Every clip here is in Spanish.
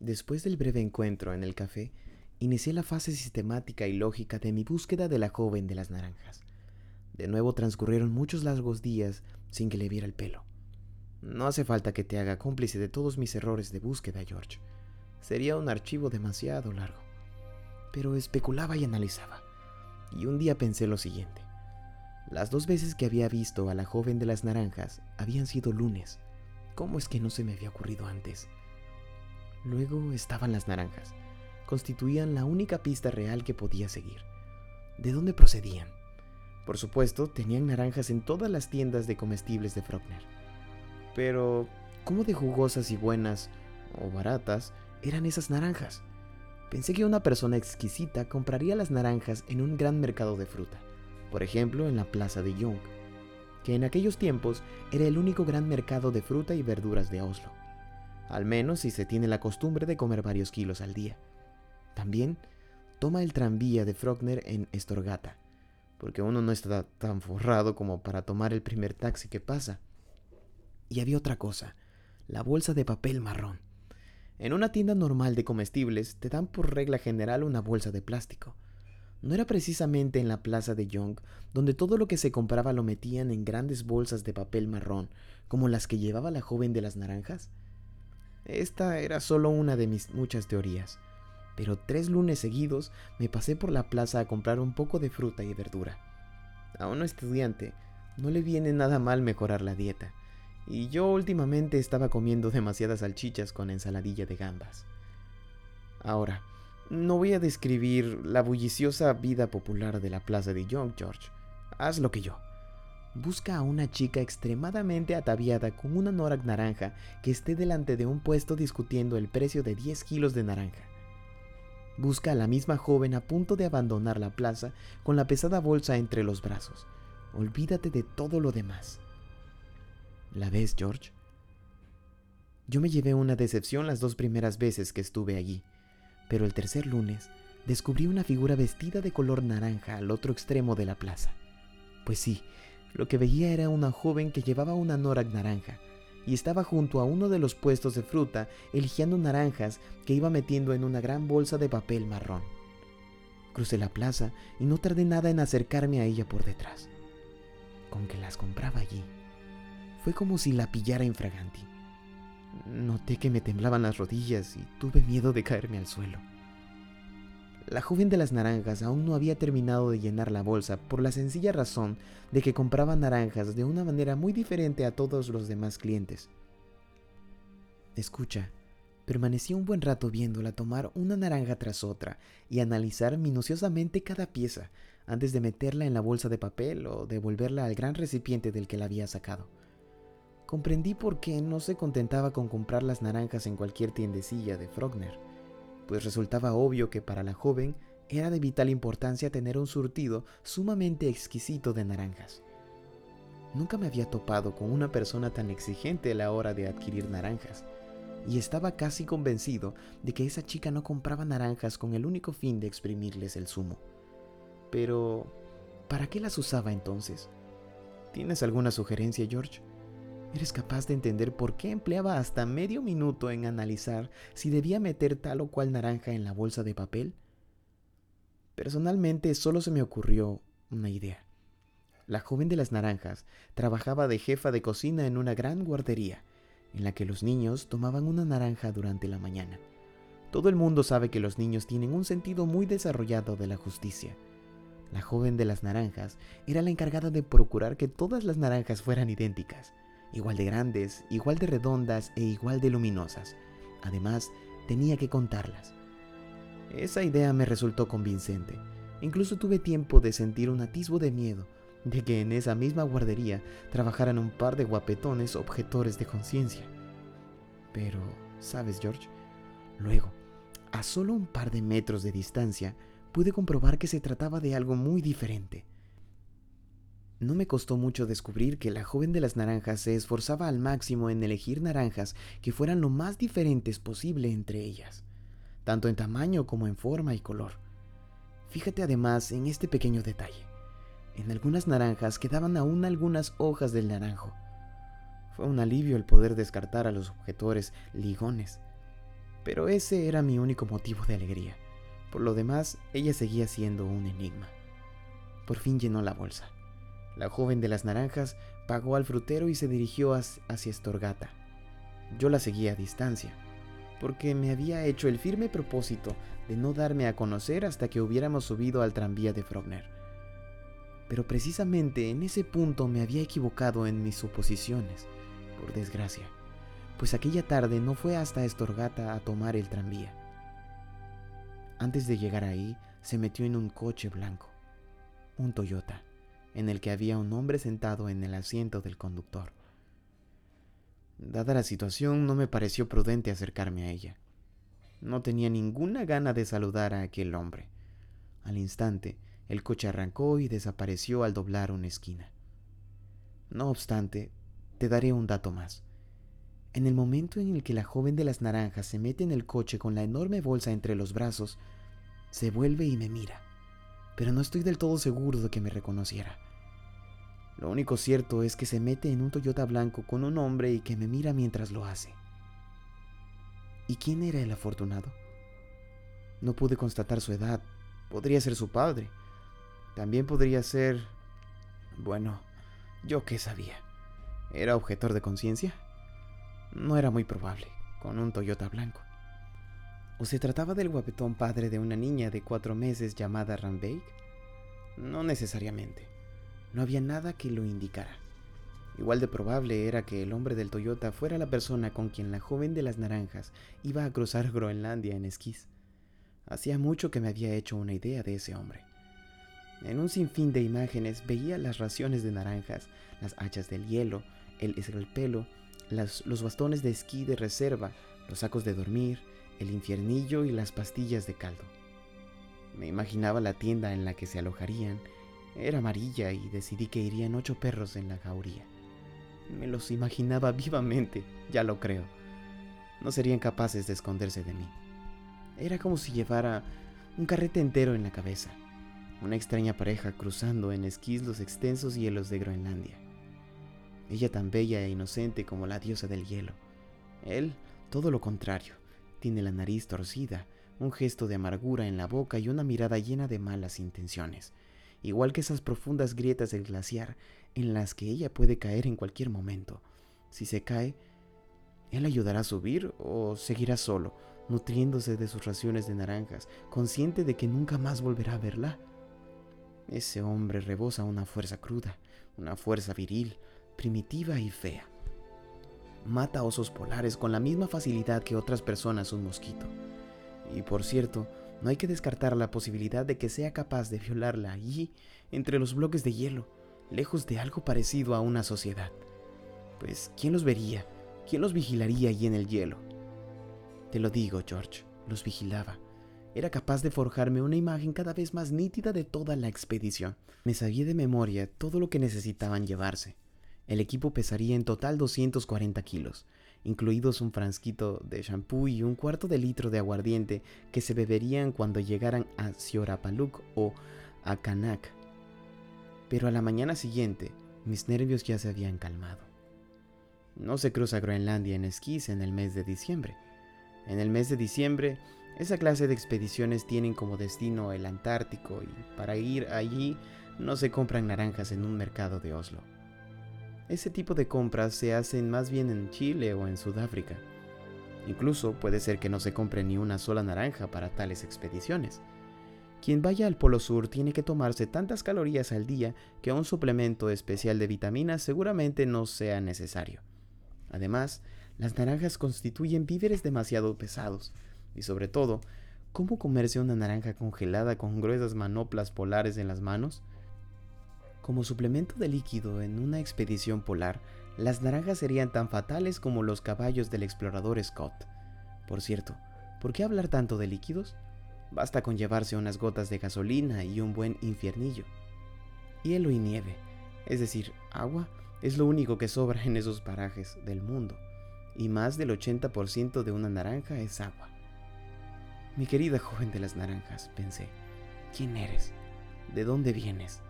Después del breve encuentro en el café, inicié la fase sistemática y lógica de mi búsqueda de la joven de las naranjas. De nuevo transcurrieron muchos largos días sin que le viera el pelo. No hace falta que te haga cómplice de todos mis errores de búsqueda, George. Sería un archivo demasiado largo. Pero especulaba y analizaba. Y un día pensé lo siguiente. Las dos veces que había visto a la joven de las naranjas habían sido lunes. ¿Cómo es que no se me había ocurrido antes? Luego estaban las naranjas. Constituían la única pista real que podía seguir. ¿De dónde procedían? Por supuesto, tenían naranjas en todas las tiendas de comestibles de Frogner. Pero, ¿cómo de jugosas y buenas, o baratas, eran esas naranjas? Pensé que una persona exquisita compraría las naranjas en un gran mercado de fruta, por ejemplo en la Plaza de Young, que en aquellos tiempos era el único gran mercado de fruta y verduras de Oslo, al menos si se tiene la costumbre de comer varios kilos al día. También toma el tranvía de Frogner en Estorgata, porque uno no está tan forrado como para tomar el primer taxi que pasa. Y había otra cosa, la bolsa de papel marrón. En una tienda normal de comestibles te dan por regla general una bolsa de plástico. ¿No era precisamente en la plaza de Young donde todo lo que se compraba lo metían en grandes bolsas de papel marrón, como las que llevaba la joven de las naranjas? Esta era solo una de mis muchas teorías pero tres lunes seguidos me pasé por la plaza a comprar un poco de fruta y verdura. A un estudiante no le viene nada mal mejorar la dieta, y yo últimamente estaba comiendo demasiadas salchichas con ensaladilla de gambas. Ahora, no voy a describir la bulliciosa vida popular de la plaza de Young George. Haz lo que yo. Busca a una chica extremadamente ataviada con una norak naranja que esté delante de un puesto discutiendo el precio de 10 kilos de naranja. Busca a la misma joven a punto de abandonar la plaza con la pesada bolsa entre los brazos. Olvídate de todo lo demás. ¿La ves, George? Yo me llevé una decepción las dos primeras veces que estuve allí, pero el tercer lunes descubrí una figura vestida de color naranja al otro extremo de la plaza. Pues sí, lo que veía era una joven que llevaba una norak naranja, y estaba junto a uno de los puestos de fruta eligiendo naranjas que iba metiendo en una gran bolsa de papel marrón. Crucé la plaza y no tardé nada en acercarme a ella por detrás. Con que las compraba allí. Fue como si la pillara infraganti. Noté que me temblaban las rodillas y tuve miedo de caerme al suelo. La joven de las naranjas aún no había terminado de llenar la bolsa por la sencilla razón de que compraba naranjas de una manera muy diferente a todos los demás clientes. Escucha, permanecí un buen rato viéndola tomar una naranja tras otra y analizar minuciosamente cada pieza antes de meterla en la bolsa de papel o devolverla al gran recipiente del que la había sacado. Comprendí por qué no se contentaba con comprar las naranjas en cualquier tiendecilla de Frogner pues resultaba obvio que para la joven era de vital importancia tener un surtido sumamente exquisito de naranjas. Nunca me había topado con una persona tan exigente a la hora de adquirir naranjas, y estaba casi convencido de que esa chica no compraba naranjas con el único fin de exprimirles el zumo. Pero, ¿para qué las usaba entonces? ¿Tienes alguna sugerencia, George? ¿Eres capaz de entender por qué empleaba hasta medio minuto en analizar si debía meter tal o cual naranja en la bolsa de papel? Personalmente solo se me ocurrió una idea. La joven de las naranjas trabajaba de jefa de cocina en una gran guardería, en la que los niños tomaban una naranja durante la mañana. Todo el mundo sabe que los niños tienen un sentido muy desarrollado de la justicia. La joven de las naranjas era la encargada de procurar que todas las naranjas fueran idénticas igual de grandes, igual de redondas e igual de luminosas. Además, tenía que contarlas. Esa idea me resultó convincente. Incluso tuve tiempo de sentir un atisbo de miedo de que en esa misma guardería trabajaran un par de guapetones objetores de conciencia. Pero, ¿sabes, George? Luego, a solo un par de metros de distancia, pude comprobar que se trataba de algo muy diferente. No me costó mucho descubrir que la joven de las naranjas se esforzaba al máximo en elegir naranjas que fueran lo más diferentes posible entre ellas, tanto en tamaño como en forma y color. Fíjate además en este pequeño detalle. En algunas naranjas quedaban aún algunas hojas del naranjo. Fue un alivio el poder descartar a los objetores ligones. Pero ese era mi único motivo de alegría. Por lo demás, ella seguía siendo un enigma. Por fin llenó la bolsa. La joven de las naranjas pagó al frutero y se dirigió hacia Estorgata. Yo la seguía a distancia, porque me había hecho el firme propósito de no darme a conocer hasta que hubiéramos subido al tranvía de Frogner. Pero precisamente en ese punto me había equivocado en mis suposiciones, por desgracia, pues aquella tarde no fue hasta Estorgata a tomar el tranvía. Antes de llegar ahí, se metió en un coche blanco, un Toyota, en el que había un hombre sentado en el asiento del conductor. Dada la situación, no me pareció prudente acercarme a ella. No tenía ninguna gana de saludar a aquel hombre. Al instante, el coche arrancó y desapareció al doblar una esquina. No obstante, te daré un dato más. En el momento en el que la joven de las naranjas se mete en el coche con la enorme bolsa entre los brazos, se vuelve y me mira, pero no estoy del todo seguro de que me reconociera. Lo único cierto es que se mete en un Toyota blanco con un hombre y que me mira mientras lo hace. ¿Y quién era el afortunado? No pude constatar su edad. Podría ser su padre. También podría ser... Bueno, yo qué sabía. ¿Era objetor de conciencia? No era muy probable, con un Toyota blanco. ¿O se trataba del guapetón padre de una niña de cuatro meses llamada Rambake? No necesariamente. No había nada que lo indicara. Igual de probable era que el hombre del Toyota fuera la persona con quien la joven de las naranjas iba a cruzar Groenlandia en esquís. Hacía mucho que me había hecho una idea de ese hombre. En un sinfín de imágenes veía las raciones de naranjas, las hachas del hielo, el escalpelo, los bastones de esquí de reserva, los sacos de dormir, el infiernillo y las pastillas de caldo. Me imaginaba la tienda en la que se alojarían era amarilla y decidí que irían ocho perros en la jauría. Me los imaginaba vivamente, ya lo creo. No serían capaces de esconderse de mí. Era como si llevara un carrete entero en la cabeza. Una extraña pareja cruzando en esquís los extensos hielos de Groenlandia. Ella tan bella e inocente como la diosa del hielo. Él, todo lo contrario. Tiene la nariz torcida, un gesto de amargura en la boca y una mirada llena de malas intenciones igual que esas profundas grietas del glaciar en las que ella puede caer en cualquier momento. Si se cae, ¿él ayudará a subir o seguirá solo, nutriéndose de sus raciones de naranjas, consciente de que nunca más volverá a verla? Ese hombre rebosa una fuerza cruda, una fuerza viril, primitiva y fea. Mata osos polares con la misma facilidad que otras personas un mosquito. Y por cierto, no hay que descartar la posibilidad de que sea capaz de violarla allí, entre los bloques de hielo, lejos de algo parecido a una sociedad. Pues, ¿quién los vería? ¿Quién los vigilaría allí en el hielo? Te lo digo, George, los vigilaba. Era capaz de forjarme una imagen cada vez más nítida de toda la expedición. Me sabía de memoria todo lo que necesitaban llevarse. El equipo pesaría en total 240 kilos, incluidos un frasquito de champú y un cuarto de litro de aguardiente que se beberían cuando llegaran a Siorapaluk o a Kanak. Pero a la mañana siguiente, mis nervios ya se habían calmado. No se cruza Groenlandia en esquís en el mes de diciembre. En el mes de diciembre, esa clase de expediciones tienen como destino el Antártico y para ir allí no se compran naranjas en un mercado de Oslo. Ese tipo de compras se hacen más bien en Chile o en Sudáfrica. Incluso puede ser que no se compre ni una sola naranja para tales expediciones. Quien vaya al Polo Sur tiene que tomarse tantas calorías al día que un suplemento especial de vitaminas seguramente no sea necesario. Además, las naranjas constituyen víveres demasiado pesados, y sobre todo, ¿cómo comerse una naranja congelada con gruesas manoplas polares en las manos? Como suplemento de líquido en una expedición polar, las naranjas serían tan fatales como los caballos del explorador Scott. Por cierto, ¿por qué hablar tanto de líquidos? Basta con llevarse unas gotas de gasolina y un buen infiernillo. Hielo y nieve, es decir, agua, es lo único que sobra en esos parajes del mundo, y más del 80% de una naranja es agua. Mi querida joven de las naranjas, pensé, ¿quién eres? ¿De dónde vienes?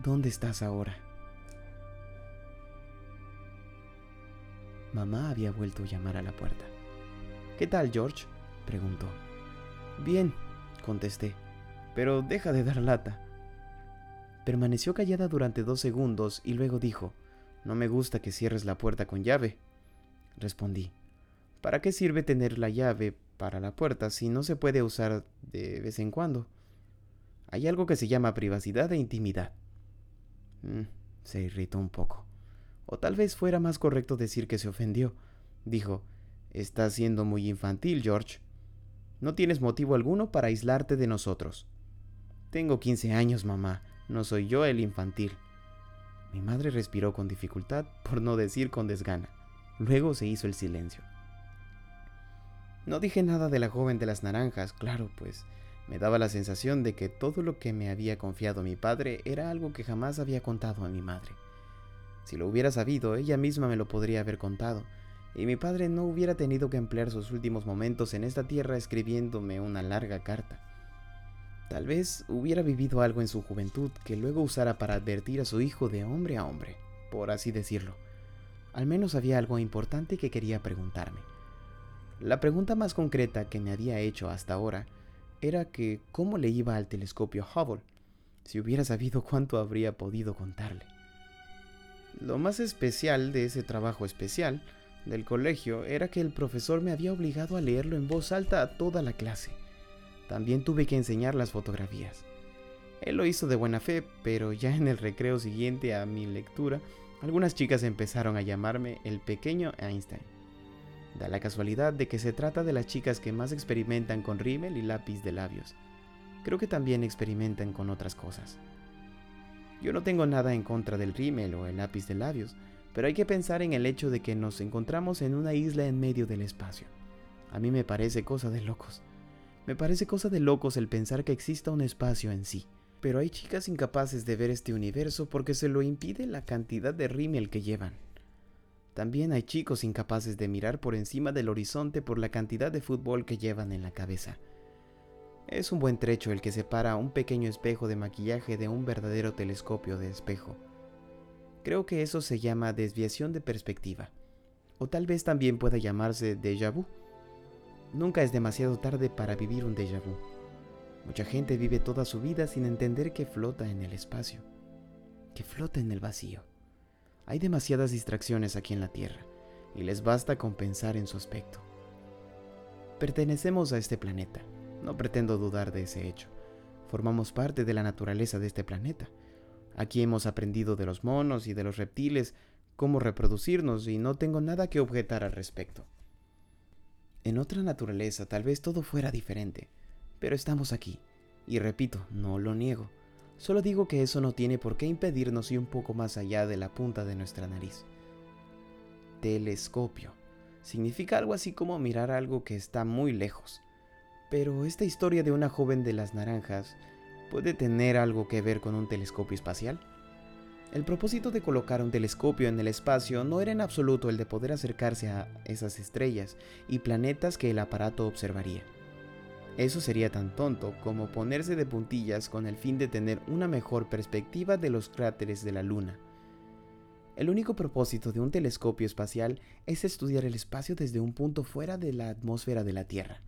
¿Dónde estás ahora? Mamá había vuelto a llamar a la puerta. ¿Qué tal, George? preguntó. Bien, contesté, pero deja de dar lata. Permaneció callada durante dos segundos y luego dijo, No me gusta que cierres la puerta con llave. Respondí, ¿para qué sirve tener la llave para la puerta si no se puede usar de vez en cuando? Hay algo que se llama privacidad e intimidad. Mm, se irritó un poco. O tal vez fuera más correcto decir que se ofendió. Dijo, Estás siendo muy infantil, George. No tienes motivo alguno para aislarte de nosotros. Tengo 15 años, mamá. No soy yo el infantil. Mi madre respiró con dificultad, por no decir con desgana. Luego se hizo el silencio. No dije nada de la joven de las naranjas, claro, pues me daba la sensación de que todo lo que me había confiado mi padre era algo que jamás había contado a mi madre. Si lo hubiera sabido, ella misma me lo podría haber contado, y mi padre no hubiera tenido que emplear sus últimos momentos en esta tierra escribiéndome una larga carta. Tal vez hubiera vivido algo en su juventud que luego usara para advertir a su hijo de hombre a hombre, por así decirlo. Al menos había algo importante que quería preguntarme. La pregunta más concreta que me había hecho hasta ahora era que cómo le iba al telescopio Hubble. Si hubiera sabido cuánto habría podido contarle. Lo más especial de ese trabajo especial del colegio era que el profesor me había obligado a leerlo en voz alta a toda la clase. También tuve que enseñar las fotografías. Él lo hizo de buena fe, pero ya en el recreo siguiente a mi lectura, algunas chicas empezaron a llamarme el pequeño Einstein. Da la casualidad de que se trata de las chicas que más experimentan con rímel y lápiz de labios. Creo que también experimentan con otras cosas. Yo no tengo nada en contra del rímel o el lápiz de labios, pero hay que pensar en el hecho de que nos encontramos en una isla en medio del espacio. A mí me parece cosa de locos. Me parece cosa de locos el pensar que exista un espacio en sí. Pero hay chicas incapaces de ver este universo porque se lo impide la cantidad de rímel que llevan. También hay chicos incapaces de mirar por encima del horizonte por la cantidad de fútbol que llevan en la cabeza. Es un buen trecho el que separa un pequeño espejo de maquillaje de un verdadero telescopio de espejo. Creo que eso se llama desviación de perspectiva. O tal vez también pueda llamarse déjà vu. Nunca es demasiado tarde para vivir un déjà vu. Mucha gente vive toda su vida sin entender que flota en el espacio, que flota en el vacío. Hay demasiadas distracciones aquí en la Tierra, y les basta con pensar en su aspecto. Pertenecemos a este planeta, no pretendo dudar de ese hecho. Formamos parte de la naturaleza de este planeta. Aquí hemos aprendido de los monos y de los reptiles cómo reproducirnos y no tengo nada que objetar al respecto. En otra naturaleza tal vez todo fuera diferente, pero estamos aquí, y repito, no lo niego. Solo digo que eso no tiene por qué impedirnos ir un poco más allá de la punta de nuestra nariz. Telescopio. Significa algo así como mirar algo que está muy lejos. Pero esta historia de una joven de las naranjas puede tener algo que ver con un telescopio espacial. El propósito de colocar un telescopio en el espacio no era en absoluto el de poder acercarse a esas estrellas y planetas que el aparato observaría. Eso sería tan tonto como ponerse de puntillas con el fin de tener una mejor perspectiva de los cráteres de la Luna. El único propósito de un telescopio espacial es estudiar el espacio desde un punto fuera de la atmósfera de la Tierra.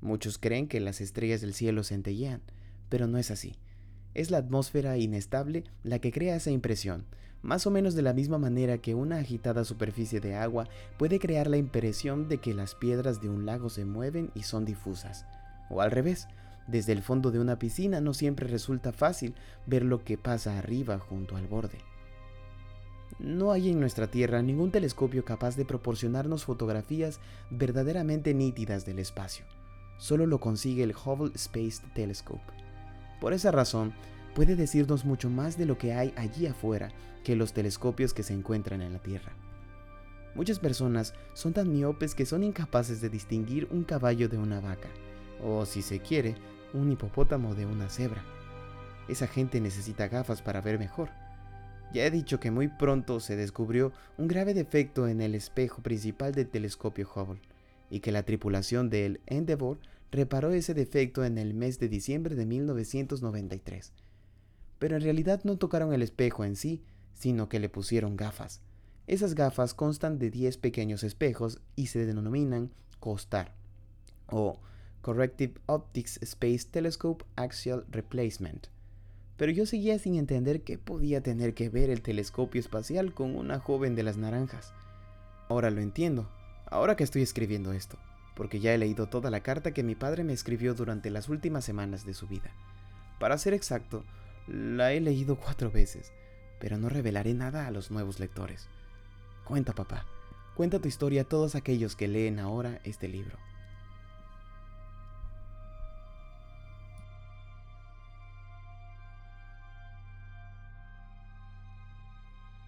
Muchos creen que las estrellas del cielo centellean, pero no es así. Es la atmósfera inestable la que crea esa impresión, más o menos de la misma manera que una agitada superficie de agua puede crear la impresión de que las piedras de un lago se mueven y son difusas. O al revés, desde el fondo de una piscina no siempre resulta fácil ver lo que pasa arriba junto al borde. No hay en nuestra Tierra ningún telescopio capaz de proporcionarnos fotografías verdaderamente nítidas del espacio. Solo lo consigue el Hubble Space Telescope. Por esa razón, puede decirnos mucho más de lo que hay allí afuera que los telescopios que se encuentran en la Tierra. Muchas personas son tan miopes que son incapaces de distinguir un caballo de una vaca o si se quiere, un hipopótamo de una cebra. Esa gente necesita gafas para ver mejor. Ya he dicho que muy pronto se descubrió un grave defecto en el espejo principal del telescopio Hubble y que la tripulación del Endeavour reparó ese defecto en el mes de diciembre de 1993. Pero en realidad no tocaron el espejo en sí, sino que le pusieron gafas. Esas gafas constan de 10 pequeños espejos y se denominan costar o Corrective Optics Space Telescope Axial Replacement. Pero yo seguía sin entender qué podía tener que ver el telescopio espacial con una joven de las naranjas. Ahora lo entiendo, ahora que estoy escribiendo esto, porque ya he leído toda la carta que mi padre me escribió durante las últimas semanas de su vida. Para ser exacto, la he leído cuatro veces, pero no revelaré nada a los nuevos lectores. Cuenta, papá, cuenta tu historia a todos aquellos que leen ahora este libro.